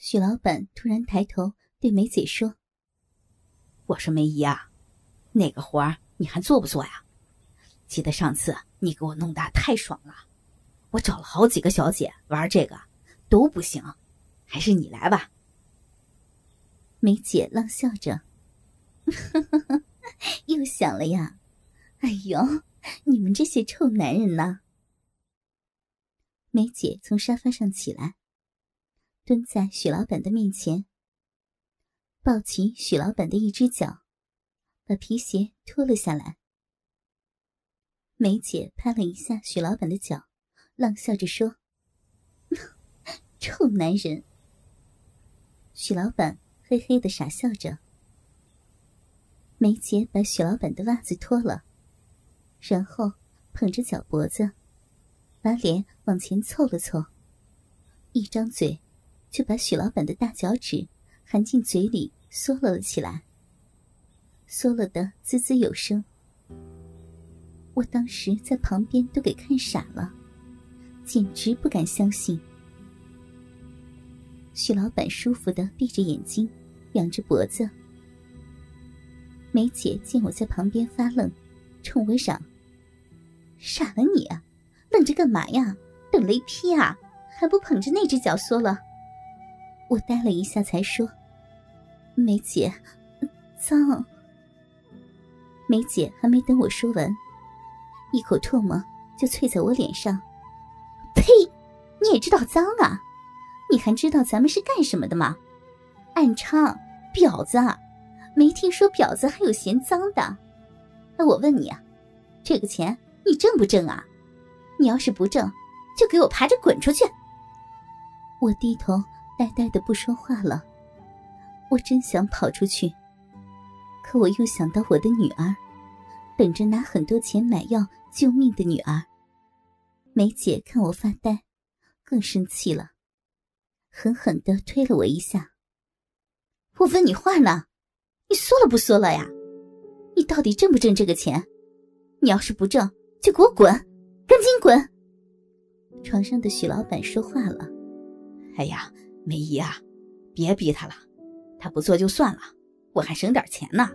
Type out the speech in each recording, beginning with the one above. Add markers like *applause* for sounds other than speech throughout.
许老板突然抬头对梅姐说：“我说梅姨啊，那个活儿你还做不做呀？记得上次你给我弄的太爽了，我找了好几个小姐玩这个都不行，还是你来吧。”梅姐浪笑着：“又想了呀？哎呦，你们这些臭男人呐！”梅姐从沙发上起来。蹲在许老板的面前，抱起许老板的一只脚，把皮鞋脱了下来。梅姐拍了一下许老板的脚，浪笑着说：“ *laughs* 臭男人。”许老板嘿嘿的傻笑着。梅姐把许老板的袜子脱了，然后捧着脚脖子，把脸往前凑了凑，一张嘴。就把许老板的大脚趾含进嘴里嗦了起来，嗦了的滋滋有声。我当时在旁边都给看傻了，简直不敢相信。许老板舒服的闭着眼睛，仰着脖子。梅姐见我在旁边发愣，冲我嚷：“傻了你，愣着干嘛呀？等雷劈啊？还不捧着那只脚缩了？”我呆了一下，才说：“梅姐，脏。”梅姐还没等我说完，一口唾沫就啐在我脸上。“呸！你也知道脏啊？你还知道咱们是干什么的吗？暗娼，婊子！没听说婊子还有嫌脏的？那我问你啊，这个钱你挣不挣啊？你要是不挣，就给我爬着滚出去！”我低头。呆呆的不说话了，我真想跑出去，可我又想到我的女儿，等着拿很多钱买药救命的女儿。梅姐看我发呆，更生气了，狠狠的推了我一下。我问你话呢，你说了不说了呀？你到底挣不挣这个钱？你要是不挣，就给我滚，赶紧滚！床上的许老板说话了，哎呀。梅姨啊，别逼他了，他不做就算了，我还省点钱呢。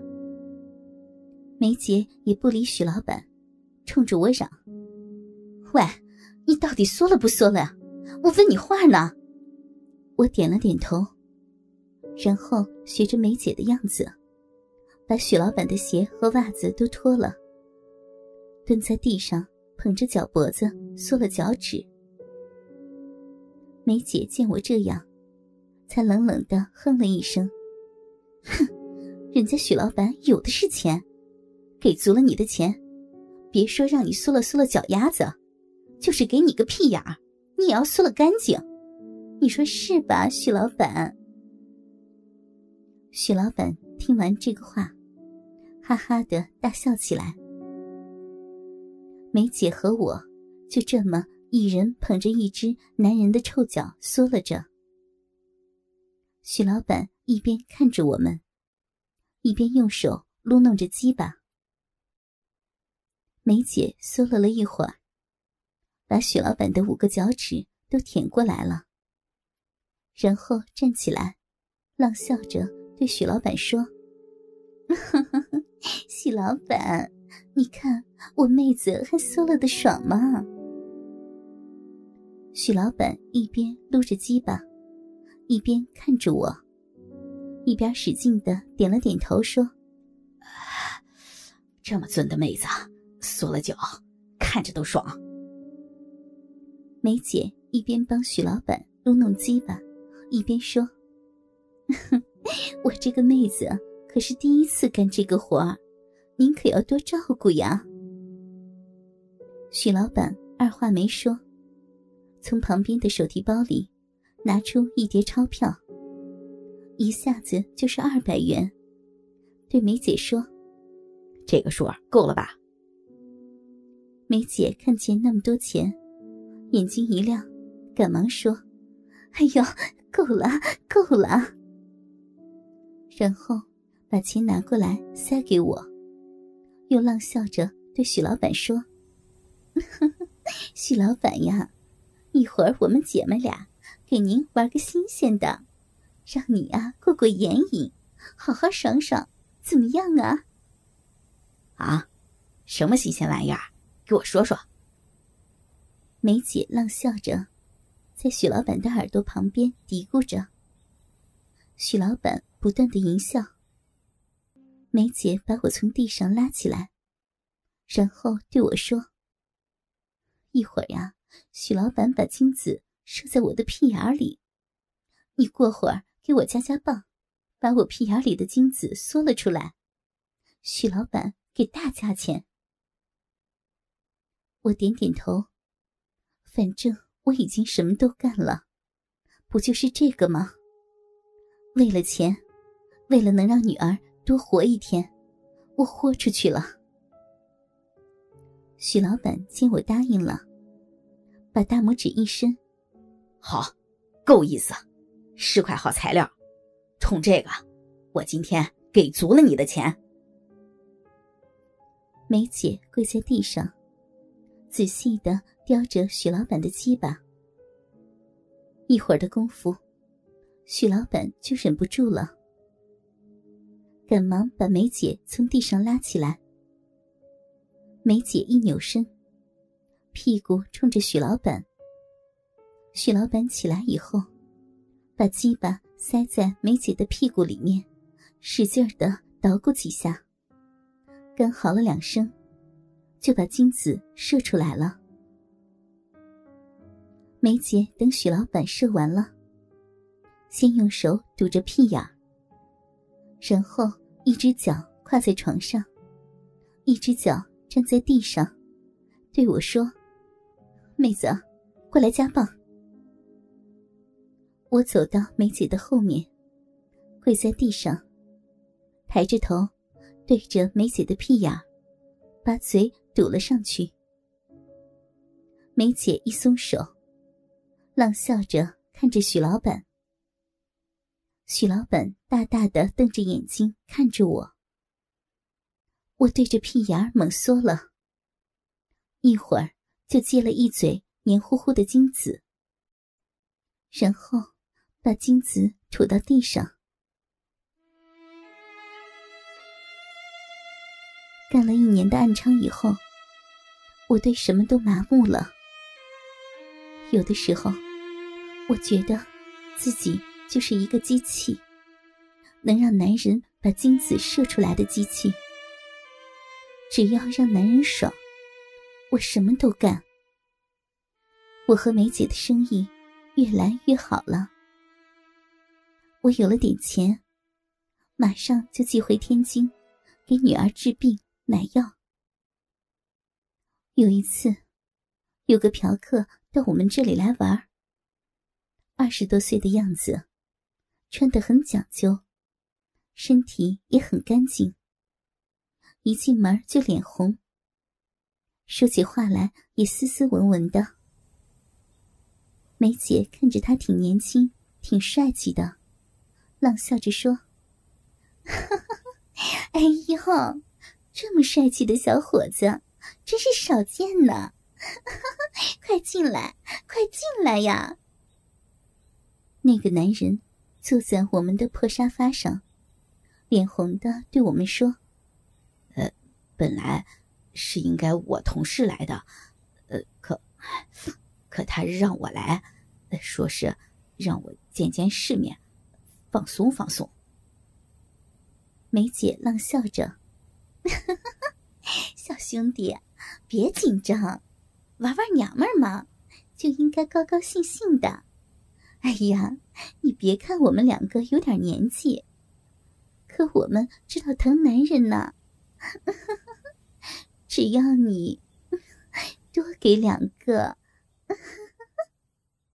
梅姐也不理许老板，冲着我嚷：“喂，你到底缩了不缩了呀？我问你话呢。”我点了点头，然后学着梅姐的样子，把许老板的鞋和袜子都脱了，蹲在地上捧着脚脖子缩了脚趾。梅姐见我这样。才冷冷的哼了一声，哼，人家许老板有的是钱，给足了你的钱，别说让你缩了缩了脚丫子，就是给你个屁眼儿，你也要缩了干净，你说是吧，许老板？许老板听完这个话，哈哈的大笑起来。梅姐和我就这么一人捧着一只男人的臭脚缩了着。许老板一边看着我们，一边用手撸弄着鸡巴。梅姐缩了了一会儿，把许老板的五个脚趾都舔过来了，然后站起来，浪笑着对许老板说：“ *laughs* 许老板，你看我妹子还缩了的爽吗？”许老板一边撸着鸡巴。一边看着我，一边使劲的点了点头，说：“这么尊的妹子，缩了脚，看着都爽。”梅姐一边帮许老板撸弄鸡巴，一边说：“我这个妹子可是第一次干这个活儿，您可要多照顾呀。”许老板二话没说，从旁边的手提包里。拿出一叠钞票，一下子就是二百元，对梅姐说：“这个数够了吧？”梅姐看见那么多钱，眼睛一亮，赶忙说：“哎呦，够了，够了。”然后把钱拿过来塞给我，又浪笑着对许老板说：“ *laughs* 许老板呀，一会儿我们姐妹俩。”给您玩个新鲜的，让你啊过过眼瘾，好好爽爽，怎么样啊？啊，什么新鲜玩意儿？给我说说。梅姐浪笑着，在许老板的耳朵旁边嘀咕着。许老板不断的淫笑。梅姐把我从地上拉起来，然后对我说：“一会儿呀，许老板把金子射在我的屁眼里，你过会儿给我加加棒，把我屁眼里的精子缩了出来。许老板给大价钱。”我点点头，反正我已经什么都干了，不就是这个吗？为了钱，为了能让女儿。多活一天，我豁出去了。许老板见我答应了，把大拇指一伸：“好，够意思，是块好材料。冲这个，我今天给足了你的钱。”梅姐跪在地上，仔细的叼着许老板的鸡巴。一会儿的功夫，许老板就忍不住了。赶忙把梅姐从地上拉起来。梅姐一扭身，屁股冲着许老板。许老板起来以后，把鸡巴塞在梅姐的屁股里面，使劲的捣鼓几下，干嚎了两声，就把精子射出来了。梅姐等许老板射完了，先用手堵着屁眼，然后。一只脚跨在床上，一只脚站在地上，对我说：“妹子，过来加棒。”我走到梅姐的后面，跪在地上，抬着头，对着梅姐的屁眼，把嘴堵了上去。梅姐一松手，冷笑着看着许老板。许老板大大的瞪着眼睛看着我，我对着屁眼猛缩了，一会儿就接了一嘴黏糊糊的精子，然后把精子吐到地上。干了一年的暗娼以后，我对什么都麻木了。有的时候，我觉得自己。就是一个机器，能让男人把精子射出来的机器。只要让男人爽，我什么都干。我和梅姐的生意越来越好了，我有了点钱，马上就寄回天津，给女儿治病买药。有一次，有个嫖客到我们这里来玩，二十多岁的样子。穿得很讲究，身体也很干净。一进门就脸红，说起话来也斯斯文文的。梅姐看着他挺年轻、挺帅气的，冷笑着说：“哎呦，这么帅气的小伙子，真是少见呢！*laughs* 快进来，快进来呀！”那个男人。坐在我们的破沙发上，脸红的对我们说：“呃，本来是应该我同事来的，呃，可可他让我来，说是让我见见世面，放松放松。”梅姐浪笑着：“ *laughs* 小兄弟，别紧张，玩玩娘们嘛，就应该高高兴兴的。”哎呀，你别看我们两个有点年纪，可我们知道疼男人呢。*laughs* 只要你多给两个。